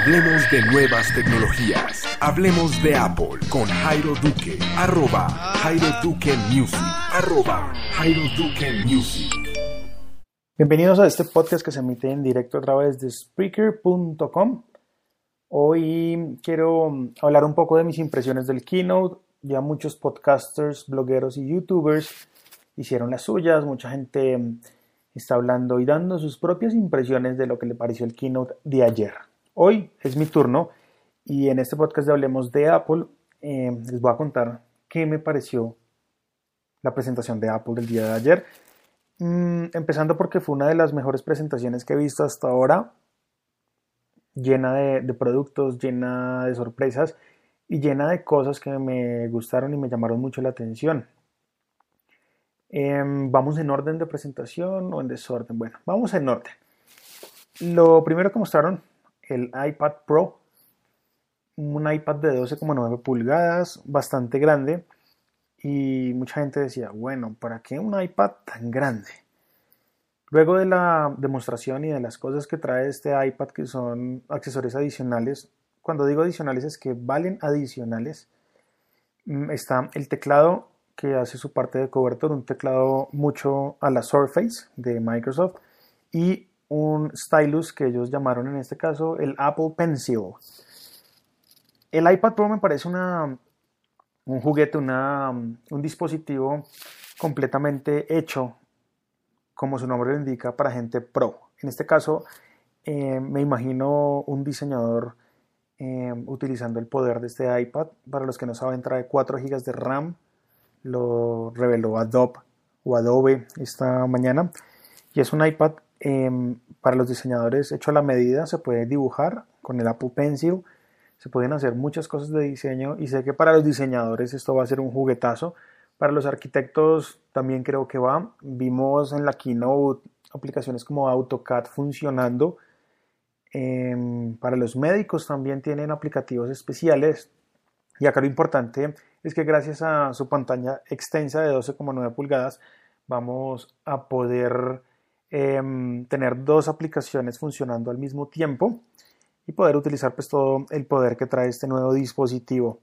Hablemos de nuevas tecnologías. Hablemos de Apple con Jairo Duque. Arroba Jairo Duque Music. Arroba Jairo Duque Music. Bienvenidos a este podcast que se emite en directo a través de Spreaker.com. Hoy quiero hablar un poco de mis impresiones del keynote. Ya muchos podcasters, blogueros y youtubers hicieron las suyas. Mucha gente está hablando y dando sus propias impresiones de lo que le pareció el keynote de ayer. Hoy es mi turno y en este podcast de Hablemos de Apple eh, les voy a contar qué me pareció la presentación de Apple del día de ayer. Mm, empezando porque fue una de las mejores presentaciones que he visto hasta ahora, llena de, productos, llena de sorpresas y llena de cosas que me gustaron y me llamaron mucho la atención. Em, vamos en orden de presentación o en desorden. Bueno, vamos en orden. Lo primero que mostraron, el iPad Pro, un iPad de 12,9 pulgadas, bastante grande. Y mucha gente decía, bueno, ¿para qué un iPad tan grande? Luego de la demostración y de las cosas que trae este iPad, que son accesorios adicionales, cuando digo adicionales es que valen adicionales, mm, está el teclado que hace su parte de cobertor, un teclado mucho a la Surface de Microsoft y un stylus que ellos llamaron en este caso el Apple Pencil. El iPad Pro me parece una, un juguete, una, un dispositivo completamente hecho, como su nombre lo indica, para gente pro. En este caso, eh, me imagino un diseñador eh, utilizando el poder de este iPad. Para los que no saben, trae 4 GB de RAM, lo reveló Adobe esta mañana. Y es un iPad em, para los diseñadores hecho a la medida, se puede dibujar con el Apple Pencil, se pueden hacer muchas cosas de diseño y sé que para los diseñadores esto va a ser un juguetazo. Para los arquitectos también creo que va. Vimos en la keynote aplicaciones como AutoCAD funcionando. Em, para los médicos también tienen aplicativos especiales. Y acá lo importante es que gracias a su pantalla extensa de 12,9 pulgadas vamos a poder em, tener dos aplicaciones funcionando al mismo tiempo y poder utilizar pues todo el poder que trae este nuevo dispositivo.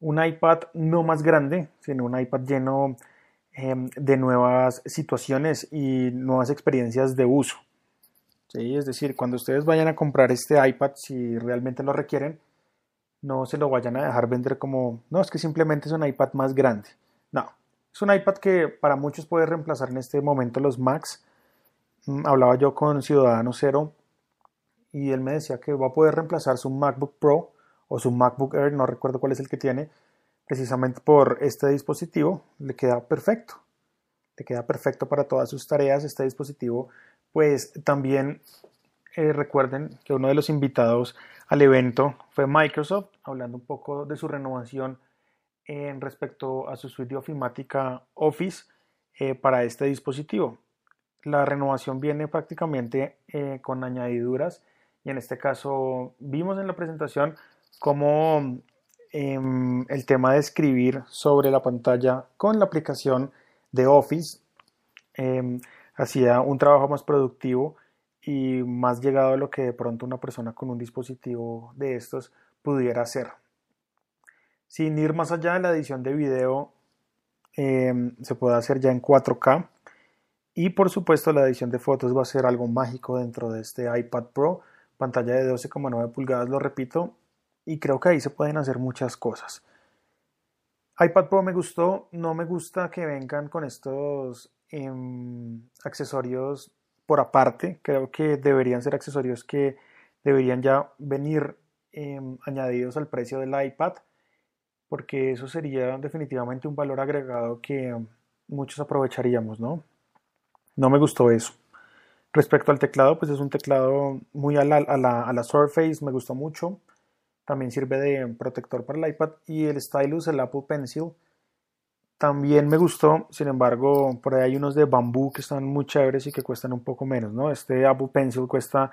Un iPad no más grande, sino un iPad lleno em, de nuevas situaciones y nuevas experiencias de uso. ¿Sí? Es decir, cuando ustedes vayan a comprar este iPad, si realmente lo requieren, no se lo vayan a dejar vender como, no, es que simplemente es un iPad más grande. No, es un iPad que para muchos puede reemplazar en este momento los Macs. Mm, hablaba yo con Ciudadano Cero y él me decía que va a poder reemplazar su MacBook Pro o su MacBook Air, no recuerdo cuál es el que tiene, precisamente por este dispositivo. Le queda perfecto. Le queda perfecto para todas sus tareas este dispositivo. Pues también eh, recuerden que uno de los invitados al evento fue Microsoft, hablando un poco de su renovación en respecto a su suite ofimática Office eh, para este dispositivo. La renovación viene prácticamente eh, con añadiduras y en este caso vimos en la presentación cómo em, el tema de escribir sobre la pantalla con la aplicación de Office em, hacía un trabajo más productivo y más llegado a lo que de pronto una persona con un dispositivo de estos pudiera hacer. Sin ir más allá de la edición de video, em, se puede hacer ya en 4K. Y por supuesto la edición de fotos va a ser algo mágico dentro de este iPad Pro, pantalla de 12,9 pulgadas, lo repito, y creo que ahí se pueden hacer muchas cosas. iPad Pro me gustó, no me gusta que vengan con estos em, accesorios por aparte. Creo que deberían ser accesorios que deberían ya venir em, añadidos al precio del iPad, porque eso sería definitivamente un valor agregado que muchos aprovecharíamos, ¿no? No me gustó eso. Respecto al teclado, pues es un teclado muy a la, a la, a la Surface, me gustó mucho. También sirve de protector para el iPad y el stylus, el Apple Pencil, también me gustó, sin embargo, por ahí hay unos de bambú que están muy chéveres y que cuestan un poco menos, ¿no? Este Apple Pencil cuesta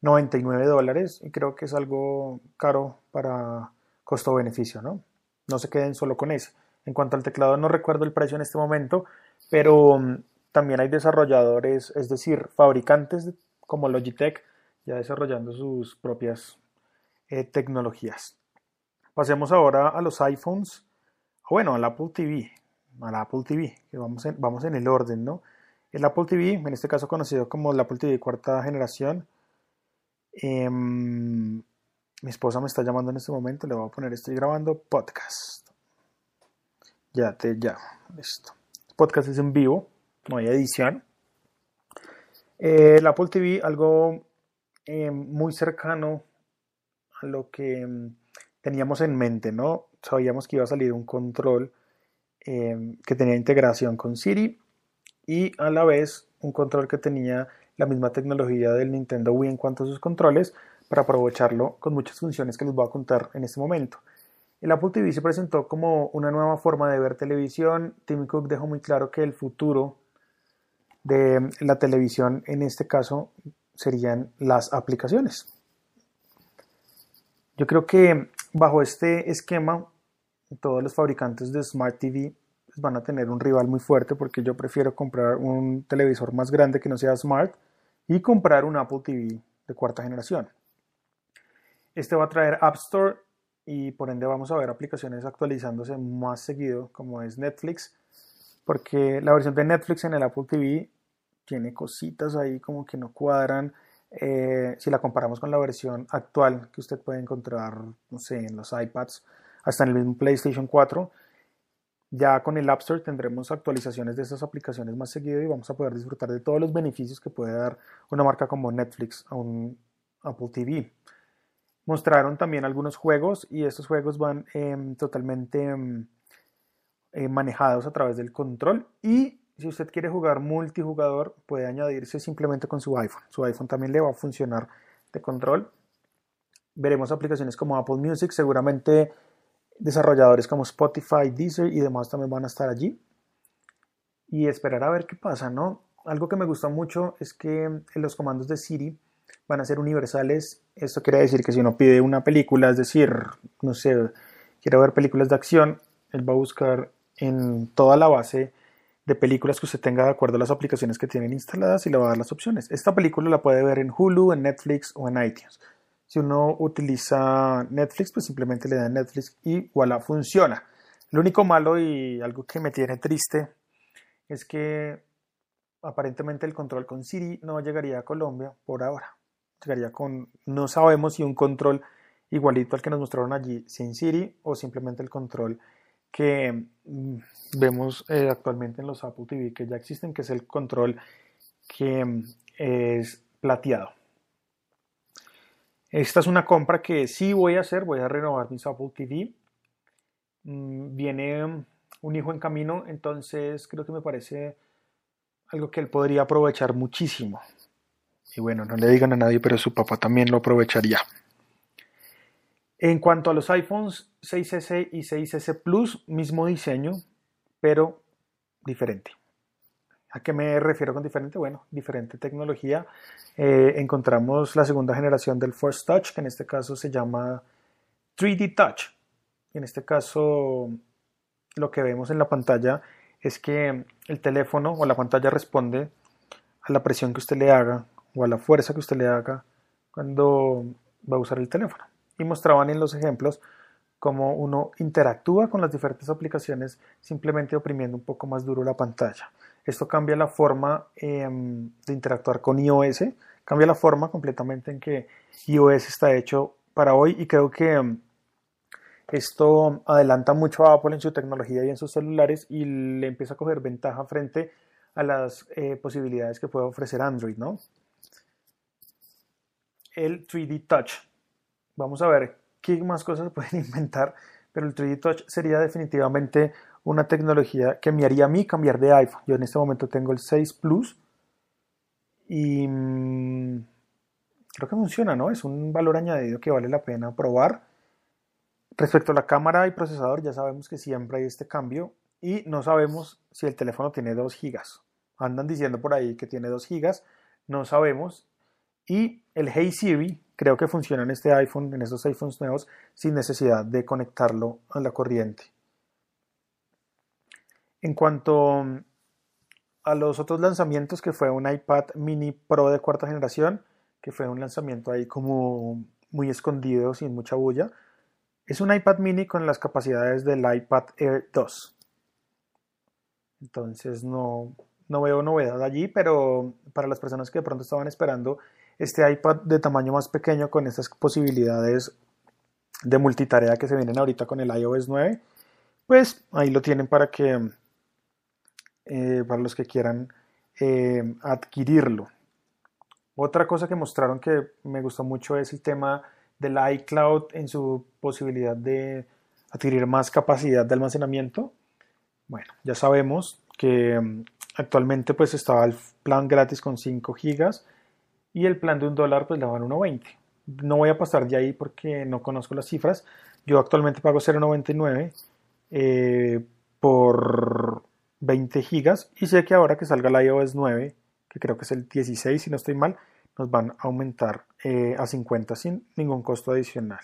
99 dólares y creo que es algo caro para costo-beneficio, ¿no? No se queden solo con ese. En cuanto al teclado, no recuerdo el precio en este momento, pero mm, también hay desarrolladores, es decir, fabricantes como Logitech, ya desarrollando sus propias eh, tecnologías. Pasemos ahora a los iPhones, bueno, al Apple TV, al Apple TV, que vamos en, vamos en el orden, ¿no? El Apple TV, en este caso conocido como el Apple TV cuarta generación, em, mi esposa me está llamando en este momento, le voy a poner, estoy grabando podcast. Ya te ya, listo. Podcast es en vivo, no hay edición. Eh, el Apple TV, algo em, muy cercano a lo que em, teníamos en mente, ¿no? Sabíamos que iba a salir un control em, que tenía integración con Siri y a la vez un control que tenía la misma tecnología del Nintendo Wii en cuanto a sus controles para aprovecharlo con muchas funciones que les voy a contar en este momento. El Apple TV se presentó como una nueva forma de ver televisión. Tim Cook dejó muy claro que el futuro de la televisión en este caso serían las aplicaciones. Yo creo que bajo este esquema todos los fabricantes de Smart TV pues, van a tener un rival muy fuerte porque yo prefiero comprar un televisor más grande que no sea Smart y comprar un Apple TV de cuarta generación. Este va a traer App Store y por ende vamos a ver aplicaciones actualizándose más seguido como es Netflix porque la versión de Netflix en el Apple TV tiene cositas ahí como que no cuadran. Eh, si la comparamos con la versión actual que usted puede encontrar, no sé, en los iPads, hasta en el mismo PlayStation 4, ya con el App Store tendremos actualizaciones de esas aplicaciones más seguido y vamos a poder disfrutar de todos los beneficios que puede dar una marca como Netflix a un Apple TV. Mostraron también algunos juegos y estos juegos van em, totalmente em, eh, manejados a través del control y si usted quiere jugar multijugador puede añadirse simplemente con su iPhone. Su iPhone también le va a funcionar de control. Veremos aplicaciones como Apple Music, seguramente desarrolladores como Spotify, Deezer y demás también van a estar allí. Y esperar a ver qué pasa, ¿no? Algo que me gusta mucho es que los comandos de Siri van a ser universales. Esto quiere decir que si uno pide una película, es decir, no sé, quiere ver películas de acción, él va a buscar en toda la base de películas que usted tenga de acuerdo a las aplicaciones que tienen instaladas y le va a dar las opciones. Esta película la puede ver en Hulu, en Netflix o en iTunes. Si uno utiliza Netflix, pues simplemente le da Netflix y voilà, funciona. Lo único malo y algo que me tiene triste es que aparentemente el control con Siri no llegaría a Colombia por ahora. Llegaría con, no sabemos si un control igualito al que nos mostraron allí sin Siri o simplemente el control que mm, vemos eh, actualmente en los Apple TV que ya existen, que es el control que mm, es plateado. Esta es una compra que sí voy a hacer, voy a renovar mis Apple TV. Mm, viene un hijo en camino, entonces creo que me parece algo que él podría aprovechar muchísimo. Y bueno, no le digan a nadie, pero su papá también lo aprovecharía. En cuanto a los iPhones 6S y 6S Plus, mismo diseño, pero diferente. ¿A qué me refiero con diferente? Bueno, diferente tecnología. Eh, encontramos la segunda generación del Force Touch, que en este caso se llama 3D Touch. En este caso, lo que vemos en la pantalla es que el teléfono o la pantalla responde a la presión que usted le haga o a la fuerza que usted le haga cuando va a usar el teléfono y mostraban en los ejemplos cómo uno interactúa con las diferentes aplicaciones simplemente oprimiendo un poco más duro la pantalla. Esto cambia la forma em, de interactuar con iOS, cambia la forma completamente en que iOS está hecho para hoy y creo que em, esto adelanta mucho a Apple en su tecnología y en sus celulares y le empieza a coger ventaja frente a las eh, posibilidades que puede ofrecer Android, ¿no? El 3D Touch Vamos a ver qué más cosas pueden inventar, pero el 3D Touch sería definitivamente una tecnología que me haría a mí cambiar de iPhone. Yo en este momento tengo el 6 Plus y mm, creo que funciona, ¿no? Es un valor añadido que vale la pena probar. Respecto a la cámara y procesador, ya sabemos que siempre hay este cambio y no sabemos si el teléfono tiene 2 GB. Andan diciendo por ahí que tiene 2 GB, no sabemos. Y el Hey Siri, creo que funciona en este iPhone, en estos iPhones nuevos, sin necesidad de conectarlo a la corriente. En cuanto a los otros lanzamientos, que fue un iPad mini Pro de cuarta generación, que fue un lanzamiento ahí como muy escondido, sin mucha bulla. Es un iPad mini con las capacidades del iPad Air 2. Entonces no, no veo novedad allí, pero para las personas que de pronto estaban esperando este iPad de tamaño más pequeño con estas posibilidades de multitarea que se vienen ahorita con el iOS 9, pues ahí lo tienen para que eh, para los que quieran eh, adquirirlo. Otra cosa que mostraron que me gustó mucho es el tema del iCloud en su posibilidad de adquirir más capacidad de almacenamiento. Bueno, ya sabemos que mm, actualmente pues estaba el plan gratis con 5 gigas y el plan de un dólar pues le van 1.20. No voy a pasar de ahí porque no conozco las cifras. Yo actualmente pago 0.99 eh, por 20 gigas y sé que ahora que salga el iOS 9, que creo que es el 16 si no estoy mal, nos van a aumentar eh, a 50 sin ningún costo adicional.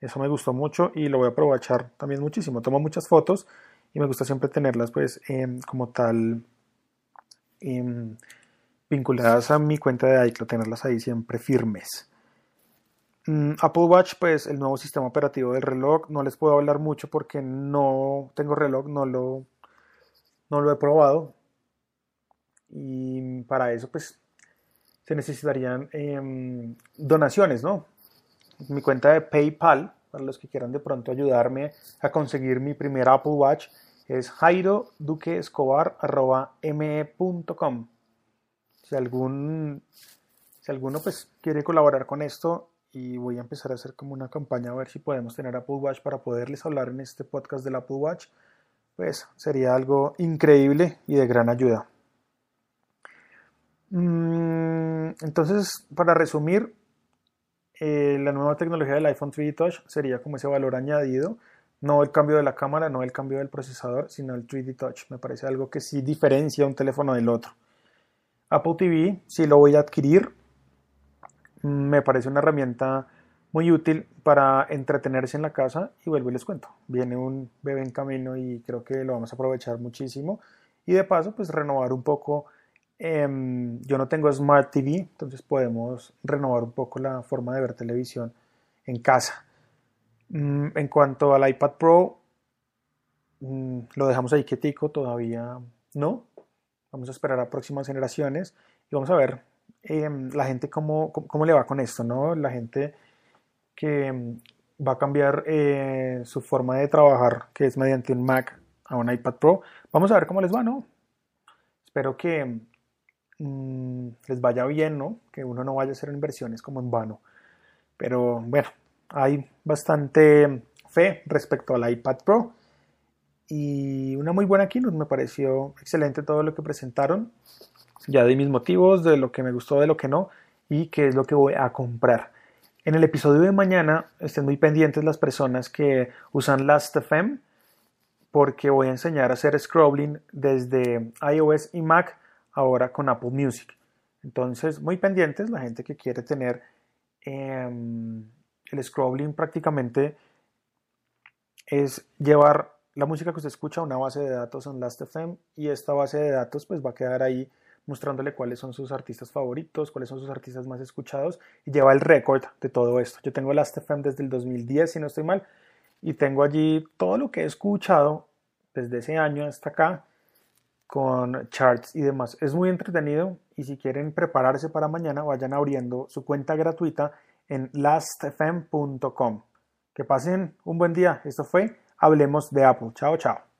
Eso me gustó mucho y lo voy a aprovechar también muchísimo. Tomo muchas fotos y me gusta siempre tenerlas pues como tal vinculadas a mi cuenta de iCloud, tenerlas ahí siempre firmes. Mm, Apple Watch, pues el nuevo sistema operativo del reloj, no les puedo hablar mucho porque no tengo reloj, no lo, no lo he probado. Y para eso, pues se necesitarían em, donaciones, ¿no? Mi cuenta de PayPal, para los que quieran de pronto ayudarme a conseguir mi primer Apple Watch, es jairoduqueescobar.me.com. Si, algún, si alguno pues quiere colaborar con esto y voy a empezar a hacer como una campaña a ver si podemos tener Apple Watch para poderles hablar en este podcast del Apple Watch, pues sería algo increíble y de gran ayuda. Mm, entonces, para resumir, eh, la nueva tecnología del iPhone 3D Touch sería como ese valor añadido, no el cambio de la cámara, no el cambio del procesador, sino el 3D Touch. Me parece algo que sí diferencia un teléfono del otro. Apple TV, si lo voy a adquirir, me parece una herramienta muy útil para entretenerse en la casa y vuelvo y les cuento. Viene un bebé en camino y creo que lo vamos a aprovechar muchísimo y de paso pues renovar un poco Em, yo no tengo Smart TV, entonces podemos renovar un poco la forma de ver televisión en casa. Mm, en cuanto al iPad Pro, mm, lo dejamos ahí quietico, todavía no. Vamos a esperar a próximas generaciones y vamos a ver em, la gente cómo, cómo, le va con esto, ¿no? La gente que em, va a cambiar eh, su forma de trabajar, que es mediante un Mac a un iPad Pro. Vamos a ver cómo les va, ¿no? Espero que Mm, les vaya bien, ¿no? Que uno no vaya a hacer inversiones como en vano. Pero bueno, hay bastante fe respecto al iPad Pro y una muy buena keynote. Me pareció excelente todo lo que presentaron. Ya di mis motivos de lo que me gustó, de lo que no y qué es lo que voy a comprar. En el episodio de mañana estén muy pendientes las personas que usan Last.fm porque voy a enseñar a hacer scrolling desde iOS y Mac ahora con Apple Music. Entonces, muy pendientes la gente que quiere tener em, el scrolling prácticamente es llevar la música que usted escucha una base de datos en Last.fm y esta base de datos pues va a quedar ahí mostrándole cuáles son sus artistas favoritos, cuáles son sus artistas más escuchados y lleva el récord de todo esto. Yo tengo Last.fm desde el 2010 si no estoy mal y tengo allí todo lo que he escuchado desde ese año hasta acá con charts y demás. Es muy entretenido y si quieren prepararse para mañana, vayan abriendo su cuenta gratuita en lastfm.com. Que pasen un buen día. Esto fue Hablemos de Apple. Chao, chao.